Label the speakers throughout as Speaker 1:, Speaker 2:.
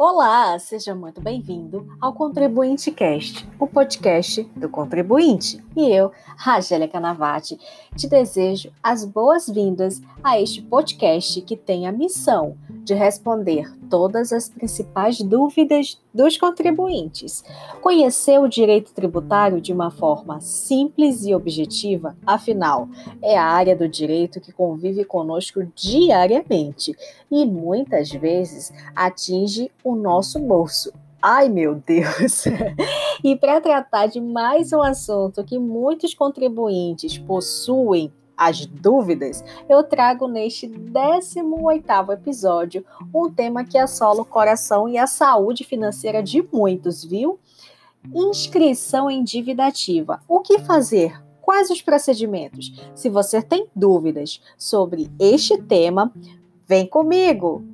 Speaker 1: Olá, seja muito bem-vindo ao Contribuinte Cast, o podcast do contribuinte. E eu, Ragélia Canavati, te desejo as boas-vindas a este podcast que tem a missão de responder todas as principais dúvidas dos contribuintes. Conhecer o direito tributário de uma forma simples e objetiva, afinal, é a área do direito que convive conosco diariamente e muitas vezes atinge o nosso bolso. Ai, meu Deus! e para tratar de mais um assunto que muitos contribuintes possuem as dúvidas, eu trago neste 18º episódio um tema que assola o coração e a saúde financeira de muitos, viu? Inscrição em dívida ativa. O que fazer? Quais os procedimentos? Se você tem dúvidas sobre este tema, vem comigo!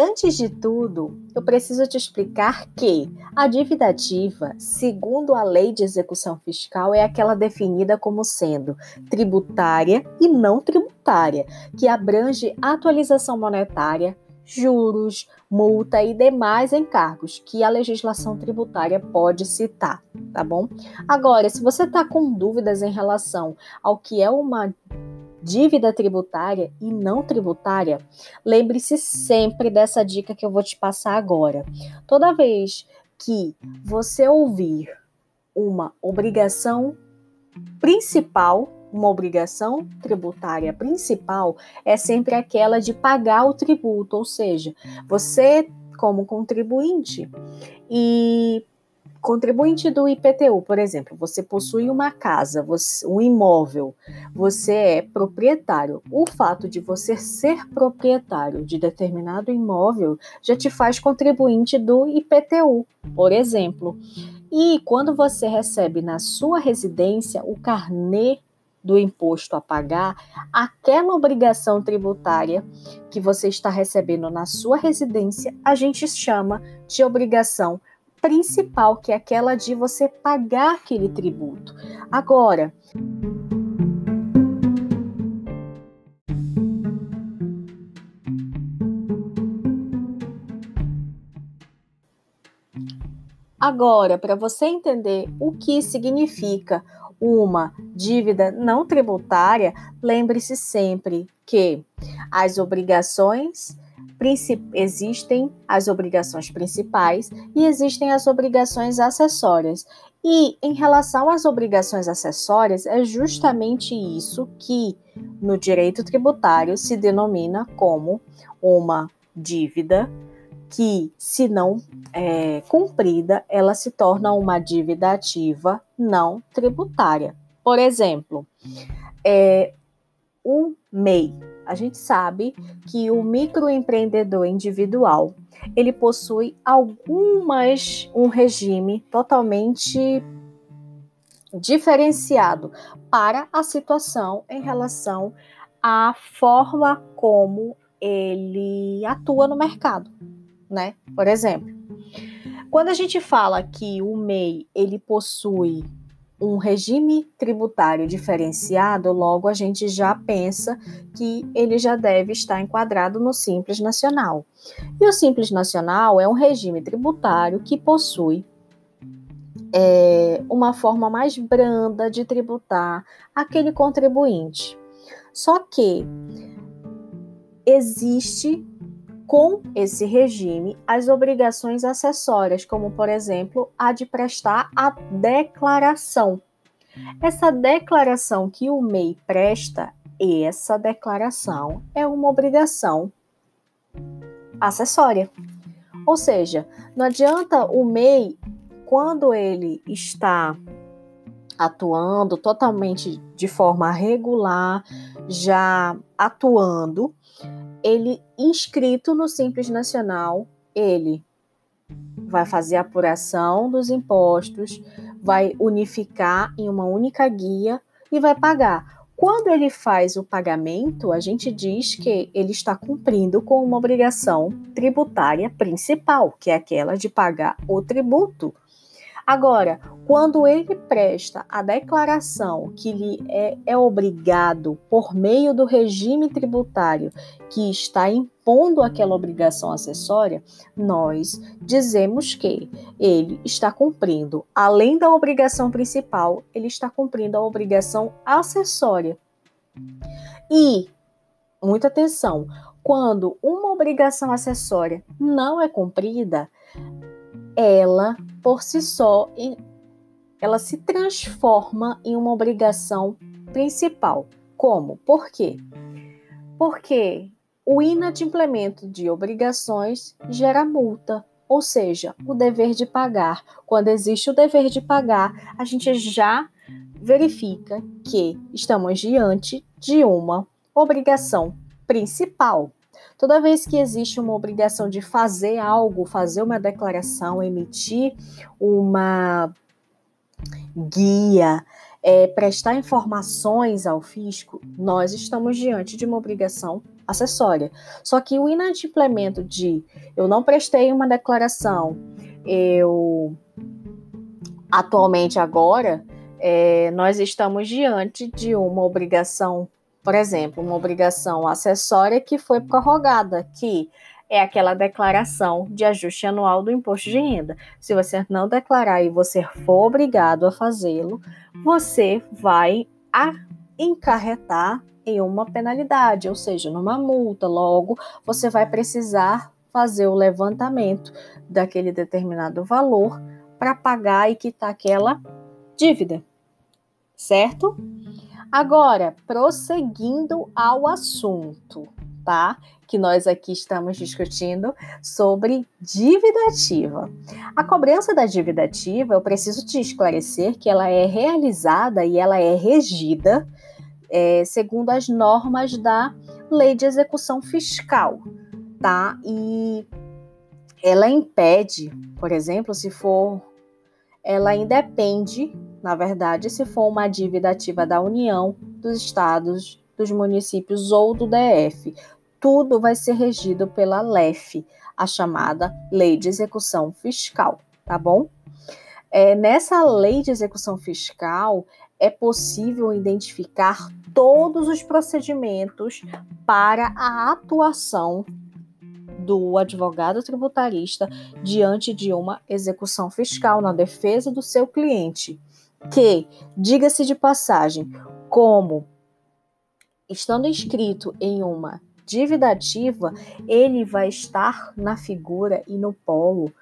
Speaker 1: Antes de tudo, eu preciso te explicar que a dívida ativa, segundo a Lei de Execução Fiscal, é aquela definida como sendo tributária e não tributária, que abrange atualização monetária, juros, multa e demais encargos que a legislação tributária pode citar, tá bom? Agora, se você está com dúvidas em relação ao que é uma dívida tributária e não tributária, lembre-se sempre dessa dica que eu vou te passar agora. Toda vez que você ouvir uma obrigação principal, uma obrigação tributária principal é sempre aquela de pagar o tributo, ou seja, você como contribuinte e Contribuinte do IPTU, por exemplo, você possui uma casa, você, um imóvel, você é proprietário. O fato de você ser proprietário de determinado imóvel já te faz contribuinte do IPTU, por exemplo. E quando você recebe na sua residência o carnê do imposto a pagar, aquela obrigação tributária que você está recebendo na sua residência, a gente chama de obrigação principal, que é aquela de você pagar aquele tributo. Agora, Agora, para você entender o que significa uma dívida não tributária, lembre-se sempre que as obrigações existem as obrigações principais e existem as obrigações acessórias. E em relação às obrigações acessórias, é justamente isso que no direito tributário se denomina como uma dívida que, se não é, cumprida, ela se torna uma dívida ativa não tributária. Por exemplo, é, o MEI, a gente sabe que o microempreendedor individual ele possui algumas um regime totalmente diferenciado para a situação em relação à forma como ele atua no mercado, né? Por exemplo, quando a gente fala que o MEI ele possui um regime tributário diferenciado, logo a gente já pensa que ele já deve estar enquadrado no Simples Nacional. E o Simples Nacional é um regime tributário que possui é, uma forma mais branda de tributar aquele contribuinte. Só que existe com esse regime as obrigações acessórias, como por exemplo a de prestar a declaração. Essa declaração que o MEI presta, essa declaração é uma obrigação acessória. Ou seja, não adianta o MEI, quando ele está atuando totalmente de forma regular, já atuando, ele inscrito no Simples Nacional, ele vai fazer a apuração dos impostos, vai unificar em uma única guia e vai pagar. Quando ele faz o pagamento, a gente diz que ele está cumprindo com uma obrigação tributária principal, que é aquela de pagar o tributo. Agora, quando ele presta a declaração que lhe é, é, obrigado por meio do regime tributário que está impondo aquela obrigação acessória, nós dizemos que ele está cumprindo, além da obrigação principal, ele está cumprindo a obrigação acessória. E, muita atenção, quando uma obrigação acessória não é cumprida, ela por si só ela se transforma em uma obrigação principal. Como? Por quê? Porque o inadimplemento de obrigações gera multa, ou seja, o dever de pagar. Quando existe o dever de pagar, a gente já verifica que estamos diante de uma obrigação principal. Toda vez que existe uma obrigação de fazer algo, fazer uma declaração, emitir uma guia, é, prestar informações ao fisco, nós estamos diante de uma obrigação acessória. Só que o inadimplemento de eu não prestei uma declaração, eu atualmente agora é, nós estamos diante de uma obrigação, por exemplo, uma obrigação acessória que foi prorrogada, que é aquela declaração de ajuste anual do imposto de renda. Se você não declarar e você for obrigado a fazê-lo, você vai a encarretar em uma penalidade, ou seja, numa multa. Logo, você vai precisar fazer o levantamento daquele determinado valor para pagar e quitar aquela dívida certo? Agora, prosseguindo ao assunto, tá? Que nós aqui estamos discutindo sobre dívida ativa. A cobrança da dívida ativa, eu preciso te esclarecer que ela é realizada e ela é regida é, segundo as normas da Lei de Execução Fiscal, tá? E ela impede, por exemplo, se for, ela independe na verdade, se for uma dívida ativa da União, dos estados, dos municípios ou do DF. Tudo vai ser regido pela LEF, a chamada Lei de Execução Fiscal, tá bom? É, nessa lei de execução fiscal, é possível identificar todos os procedimentos para a atuação do advogado tributarista diante de uma execução fiscal na defesa do seu cliente que, diga-se de passagem, como estando inscrito em uma dívida ativa, ele vai estar na figura e no polo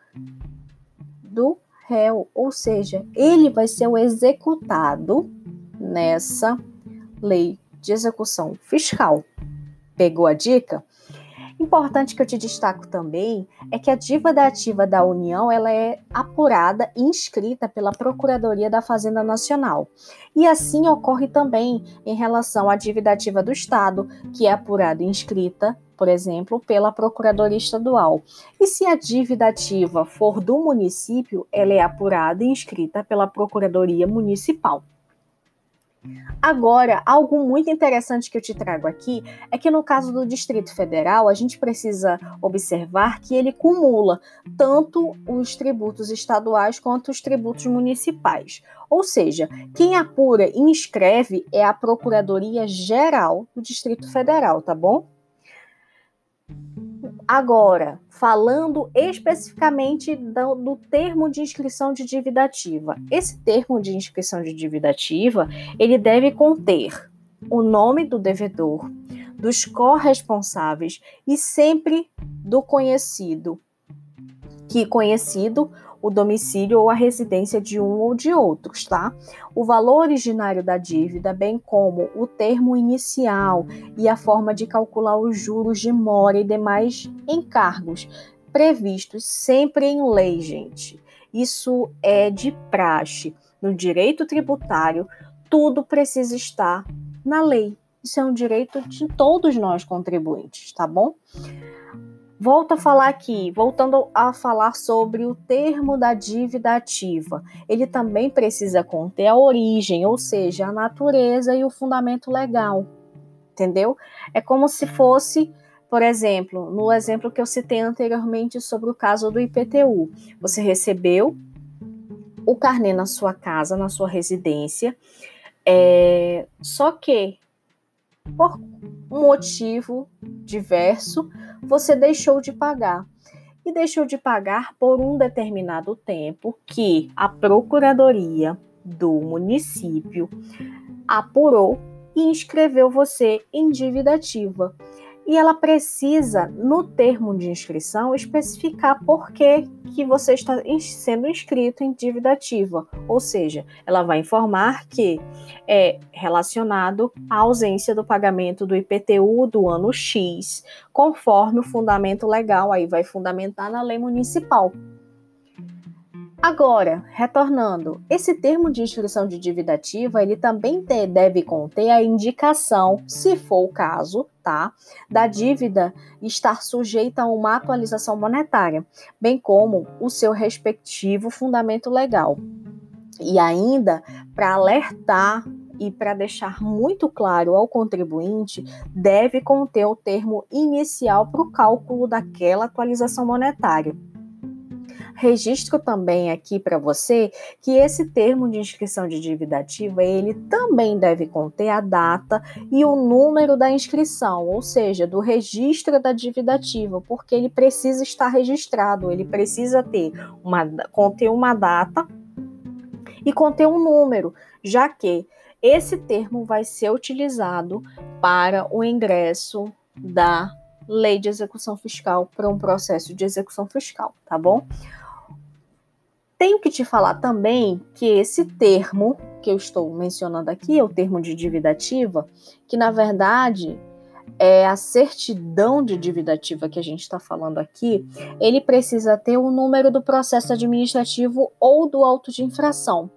Speaker 1: do réu, ou seja, ele vai ser o executado nessa lei de execução fiscal. Pegou a dica? Importante que eu te destaco também é que a dívida ativa da União ela é apurada e inscrita pela Procuradoria da Fazenda Nacional. E assim ocorre também em relação à dívida ativa do Estado, que é apurada e inscrita, por exemplo, pela Procuradoria Estadual. E se a dívida ativa for do município, ela é apurada e inscrita pela Procuradoria Municipal. Agora, algo muito interessante que eu te trago aqui é que no caso do Distrito Federal, a gente precisa observar que ele cumula tanto os tributos estaduais quanto os tributos municipais. Ou seja, quem apura e inscreve é a Procuradoria Geral do Distrito Federal, tá bom? Agora, falando especificamente do, do, termo de inscrição de dívida ativa. Esse termo de inscrição de dívida ativa, ele deve conter o nome do devedor, dos corresponsáveis e sempre do conhecido, que conhecido o domicílio ou a residência de um ou de outros, tá? O valor originário da dívida, bem como o termo inicial e a forma de calcular os juros de mora e demais encargos previstos sempre em lei, gente. Isso é de praxe. No direito tributário, tudo precisa estar na lei. Isso é um direito de todos nós contribuintes, tá bom? Volto a falar aqui, voltando a falar sobre o termo da dívida ativa. Ele também precisa conter a origem, ou seja, a natureza e o fundamento legal. Entendeu? É como se fosse, por exemplo, no exemplo que eu citei anteriormente sobre o caso do IPTU. Você recebeu o carnê na sua casa, na sua residência, é, só que por um motivo diverso você deixou de pagar. E deixou de pagar por um determinado tempo que a procuradoria do município apurou e inscreveu você em dívida ativa e ela precisa, no termo de inscrição, especificar por que, que você está sendo inscrito em dívida ativa. Ou seja, ela vai informar que é relacionado à ausência do pagamento do IPTU do ano X, conforme o fundamento legal, aí vai fundamentar na lei municipal. Agora, retornando, esse termo de inscrição de dívida ativa, ele também deve conter a indicação, se for o caso, tá, da dívida estar sujeita a uma atualização monetária, bem como o seu respectivo fundamento legal. E ainda para alertar e para deixar muito claro ao contribuinte, deve conter o termo inicial para o cálculo daquela atualização monetária. Registro também aqui para você que esse termo de inscrição de dívida ativa, ele também deve conter a data e o número da inscrição, ou seja, do registro da dívida ativa, porque ele precisa estar registrado, ele precisa ter uma conter uma data e conter um número, já que esse termo vai ser utilizado para o ingresso da lei de execução fiscal para um processo de execução fiscal, tá bom? Tenho que te falar também que esse termo que eu estou mencionando aqui, é o termo de dívida ativa, que na verdade é a certidão de dívida ativa que a gente está falando aqui, ele precisa ter o número do processo administrativo ou do auto de infração.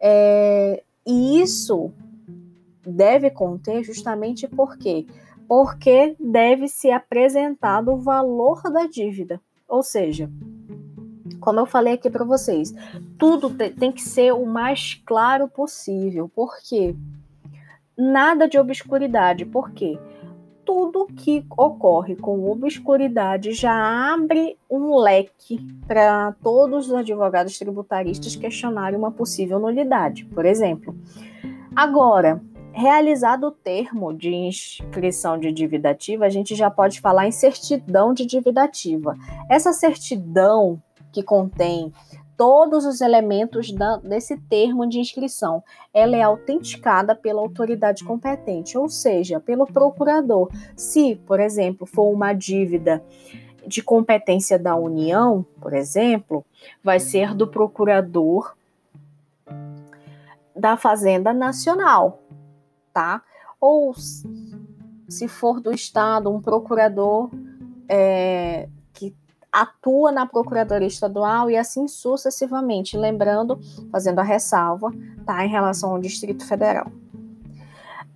Speaker 1: É, e isso deve conter justamente por quê? Porque deve ser apresentado o valor da dívida. Ou seja, como eu falei aqui para vocês, tudo tem que ser o mais claro possível. Por quê? Nada de obscuridade. Por quê? Tudo que ocorre com obscuridade já abre um leque para todos os advogados tributaristas questionarem uma possível nulidade, por exemplo. Agora, realizado o termo de inscrição de dívida ativa, a gente já pode falar em certidão de dívida ativa. Essa certidão que contém todos os elementos da, desse termo de inscrição. Ela é autenticada pela autoridade competente, ou seja, pelo procurador. Se, por exemplo, for uma dívida de competência da União, por exemplo, vai ser do procurador da Fazenda Nacional, tá? Ou se for do Estado, um procurador é, atua na Procuradoria Estadual e assim sucessivamente, lembrando, fazendo a ressalva, tá, em relação ao Distrito Federal.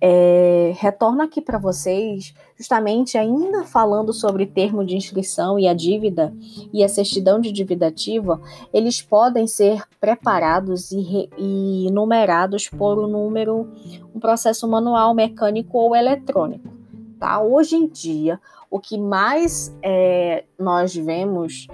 Speaker 1: É, retorno aqui para vocês, justamente ainda falando sobre termo de inscrição e a dívida e a certidão de dívida ativa, eles podem ser preparados e, re, e numerados por um número, um processo manual, mecânico ou eletrônico. Tá? Hoje em dia, o que mais é, nós vemos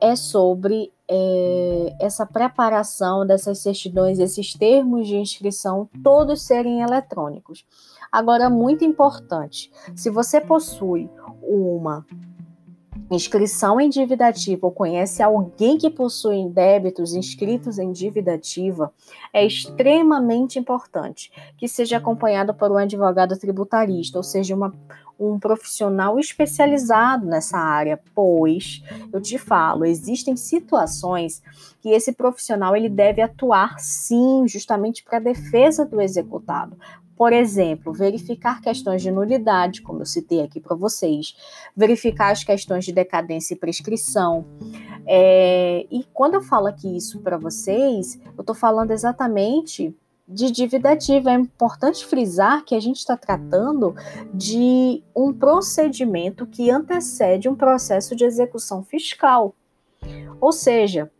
Speaker 1: é sobre é, essa preparação dessas certidões, esses termos de inscrição, todos serem eletrônicos. Agora, muito importante, se você possui uma inscrição em dívida ativa ou conhece alguém que possui débitos inscritos em dívida ativa, é extremamente importante que seja acompanhado por um advogado tributarista, ou seja, uma, um profissional especializado nessa área, pois eu te falo, existem situações que esse profissional ele deve atuar sim, justamente para a defesa do executado. Por exemplo, verificar questões de nulidade, como eu citei aqui para vocês, verificar as questões de decadência e prescrição. É, e quando eu falo aqui isso para vocês, eu estou falando exatamente de dívida ativa. É importante frisar que a gente está tratando de um procedimento que antecede um processo de execução fiscal. Ou seja,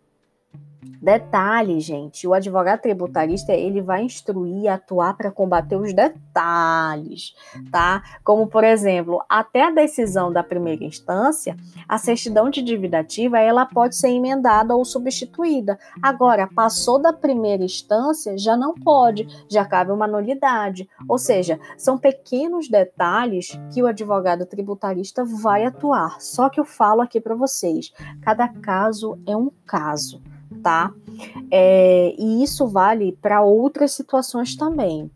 Speaker 1: Detalhe, gente, o advogado tributarista ele vai instruir atuar para combater os detalhes, tá? Como por exemplo, até a decisão da primeira instância, a certidão de dívida ativa ela pode ser emendada ou substituída. Agora, passou da primeira instância, já não pode, já cabe uma nulidade. Ou seja, são pequenos detalhes que o advogado tributarista vai atuar. Só que eu falo aqui para vocês, cada caso é um caso tá? É, e isso vale para outras situações também.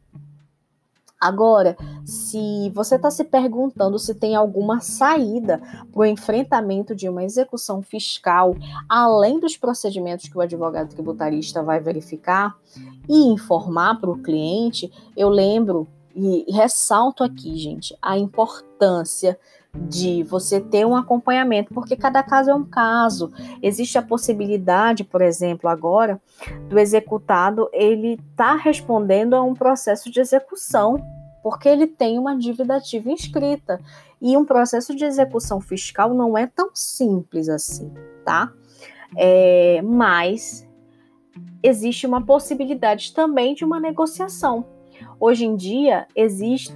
Speaker 1: Agora, se você está se perguntando se tem alguma saída para o enfrentamento de uma execução fiscal, além dos procedimentos que o advogado tributarista vai verificar e informar para o cliente, eu lembro e ressalto aqui, gente, a importância de você ter um acompanhamento, porque cada caso é um caso. Existe a possibilidade, por exemplo, agora, do executado ele tá respondendo a um processo de execução, porque ele tem uma dívida ativa inscrita. E um processo de execução fiscal não é tão simples assim, tá? É, mas existe uma possibilidade também de uma negociação. Hoje em dia existe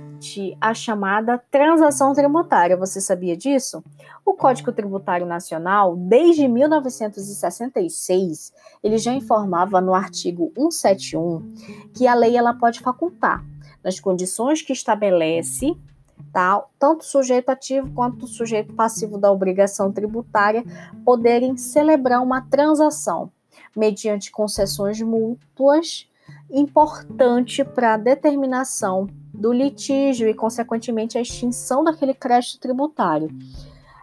Speaker 1: a chamada transação tributária. Você sabia disso? O Código Tributário Nacional, desde 1966, ele já informava no artigo 171 que a lei ela pode facultar, nas condições que estabelece, tá, tanto sujeito ativo quanto sujeito passivo da obrigação tributária poderem celebrar uma transação mediante concessões mútuas importante para a determinação do litígio e, consequentemente, a extinção daquele crédito tributário.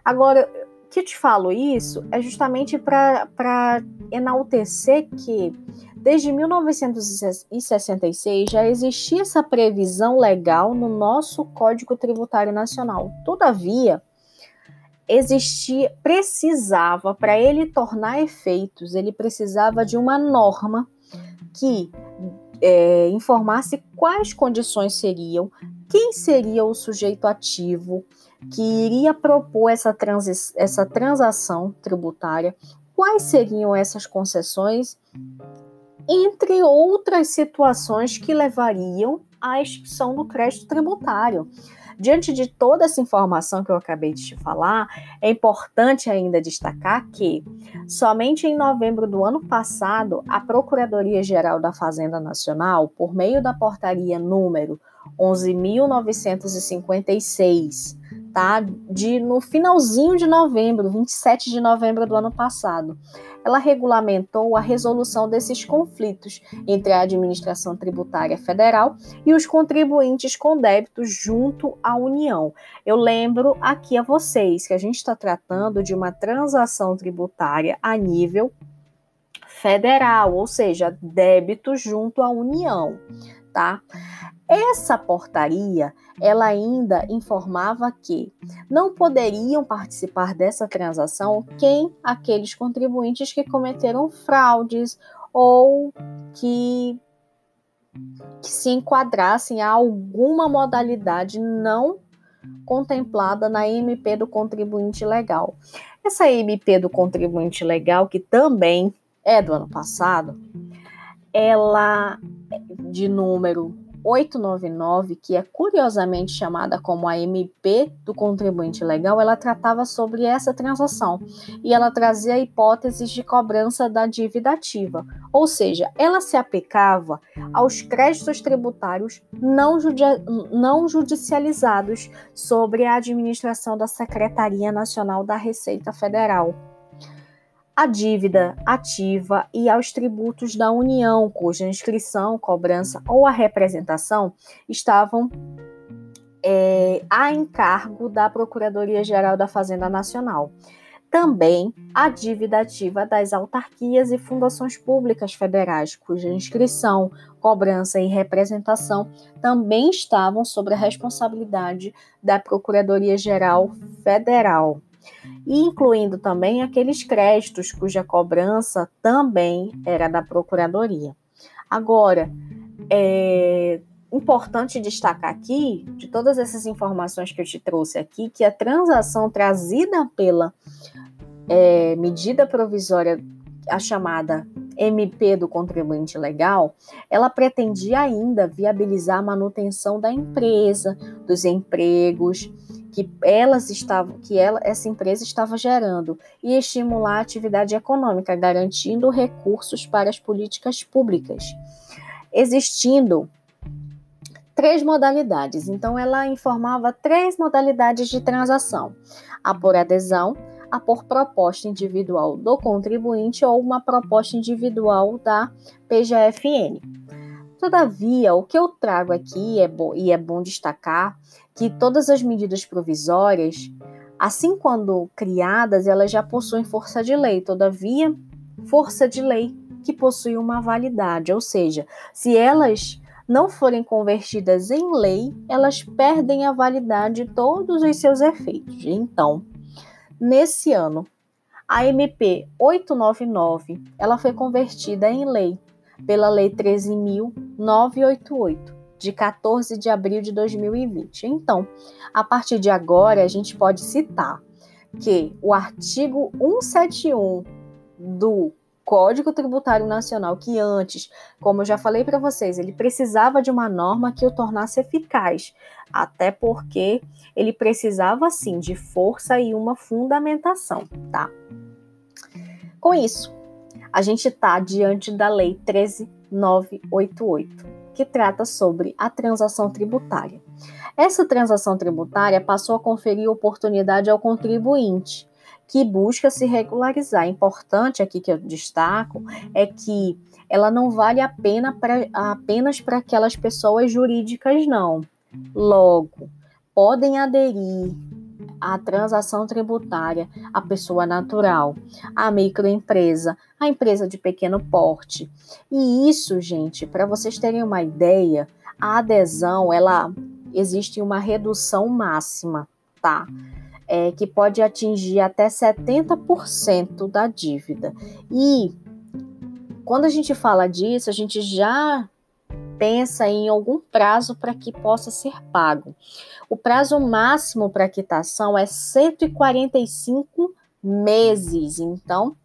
Speaker 1: Agora, que eu te falo isso é justamente para enaltecer que, desde 1966, já existia essa previsão legal no nosso Código Tributário Nacional. Todavia, existia, precisava, para ele tornar efeitos, ele precisava de uma norma que é, informasse quais condições seriam, quem seria o sujeito ativo que iria propor essa, transi essa transação tributária, quais seriam essas concessões, entre outras situações que levariam à extinção do crédito tributário. Diante de toda essa informação que eu acabei de te falar, é importante ainda destacar que somente em novembro do ano passado, a Procuradoria-Geral da Fazenda Nacional, por meio da portaria número 11.956, tá? De no finalzinho de novembro, 27 de novembro do ano passado, ela regulamentou a resolução desses conflitos entre a administração tributária federal e os contribuintes com débitos junto à União. Eu lembro aqui a vocês que a gente está tratando de uma transação tributária a nível federal, ou seja, débito junto à União, tá? Essa portaria, ela ainda informava que não poderiam participar dessa transação quem aqueles contribuintes que cometeram fraudes ou que, que se enquadrassem a alguma modalidade não contemplada na MP do contribuinte legal. Essa MP do contribuinte legal, que também é do ano passado, ela de número 899, que é curiosamente chamada como a MP do contribuinte legal, ela tratava sobre essa transação. E ela trazia hipóteses de cobrança da dívida ativa, ou seja, ela se aplicava aos créditos tributários não, judi não judicializados sobre a administração da Secretaria Nacional da Receita Federal a dívida ativa e aos tributos da União, cuja inscrição, cobrança ou a representação estavam é, a encargo da Procuradoria-Geral da Fazenda Nacional. Também a dívida ativa das autarquias e fundações públicas federais, cuja inscrição, cobrança e representação também estavam sob a responsabilidade da Procuradoria-Geral Federal e incluindo também aqueles créditos cuja cobrança também era da Procuradoria. Agora, é importante destacar aqui, de todas essas informações que eu te trouxe aqui, que a transação trazida pela é, medida provisória a chamada MP do contribuinte legal, ela pretendia ainda viabilizar a manutenção da empresa, dos empregos que elas estavam, que ela, essa empresa estava gerando e estimular a atividade econômica, garantindo recursos para as políticas públicas. Existindo três modalidades. Então, ela informava três modalidades de transação: a por adesão, a por proposta individual do contribuinte ou uma proposta individual da PGFN. Todavia, o que eu trago aqui é bom, e é bom destacar que todas as medidas provisórias, assim quando criadas, elas já possuem força de lei. Todavia, força de lei que possui uma validade, ou seja, se elas não forem convertidas em lei, elas perdem a validade de todos os seus efeitos. Então, nesse ano, a MP 899, ela foi convertida em lei pela Lei 13.988, de 14 de abril de 2020. Então, a partir de agora, a gente pode citar que o artigo 171 do Código Tributário Nacional, que antes, como eu já falei para vocês, ele precisava de uma norma que o tornasse eficaz, até porque ele precisava sim de força e uma fundamentação, tá? Com isso, a gente está diante da Lei 13988, que trata sobre a transação tributária. Essa transação tributária passou a conferir oportunidade ao contribuinte que busca se regularizar. Importante aqui que eu destaco é que ela não vale a pena pra, apenas para aquelas pessoas jurídicas, não. Logo, podem aderir à transação tributária a pessoa natural, a microempresa, a empresa de pequeno porte. E isso, gente, para vocês terem uma ideia, a adesão, ela existe uma redução máxima, tá? é, que pode atingir até 70% da dívida. E quando a gente fala disso, a gente já pensa em algum prazo para que possa ser pago. O prazo máximo para quitação é 145 meses. Então,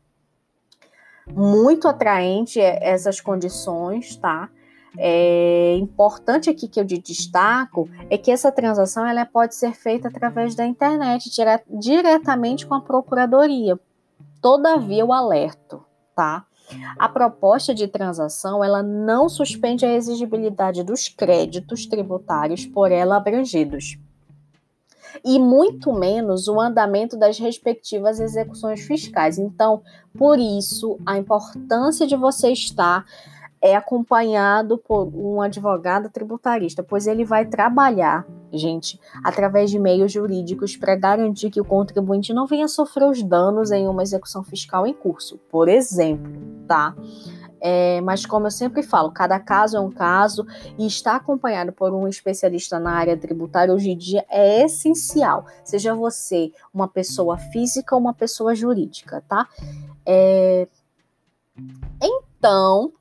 Speaker 1: muito atraente essas condições, tá? É importante aqui que eu destaco é que essa transação ela pode ser feita através da internet, dire diretamente com a procuradoria. Todavia, o alerto, tá? A proposta de transação ela não suspende a exigibilidade dos créditos tributários por ela abrangidos e muito menos o andamento das respectivas execuções fiscais. Então, por isso, a importância de você estar é acompanhado por um advogado tributarista, pois ele vai trabalhar, gente, através de meios jurídicos para garantir que o contribuinte não venha sofrer os danos em uma execução fiscal em curso, por exemplo, tá? É, mas como eu sempre falo, cada caso é um caso e estar acompanhado por um especialista na área tributária hoje em dia é essencial, seja você uma pessoa física ou uma pessoa jurídica, tá? É... Então,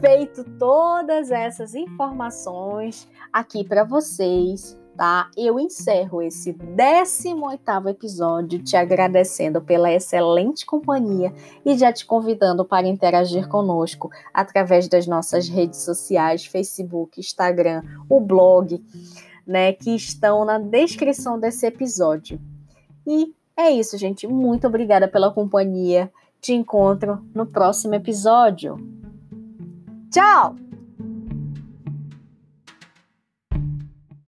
Speaker 1: feito todas essas informações aqui para vocês, tá? Eu encerro esse 18º episódio te agradecendo pela excelente companhia e já te convidando para interagir conosco através das nossas redes sociais, Facebook, Instagram, o blog, né, que estão na descrição desse episódio. E é isso, gente. Muito obrigada pela companhia. Te encontro no próximo episódio. 叫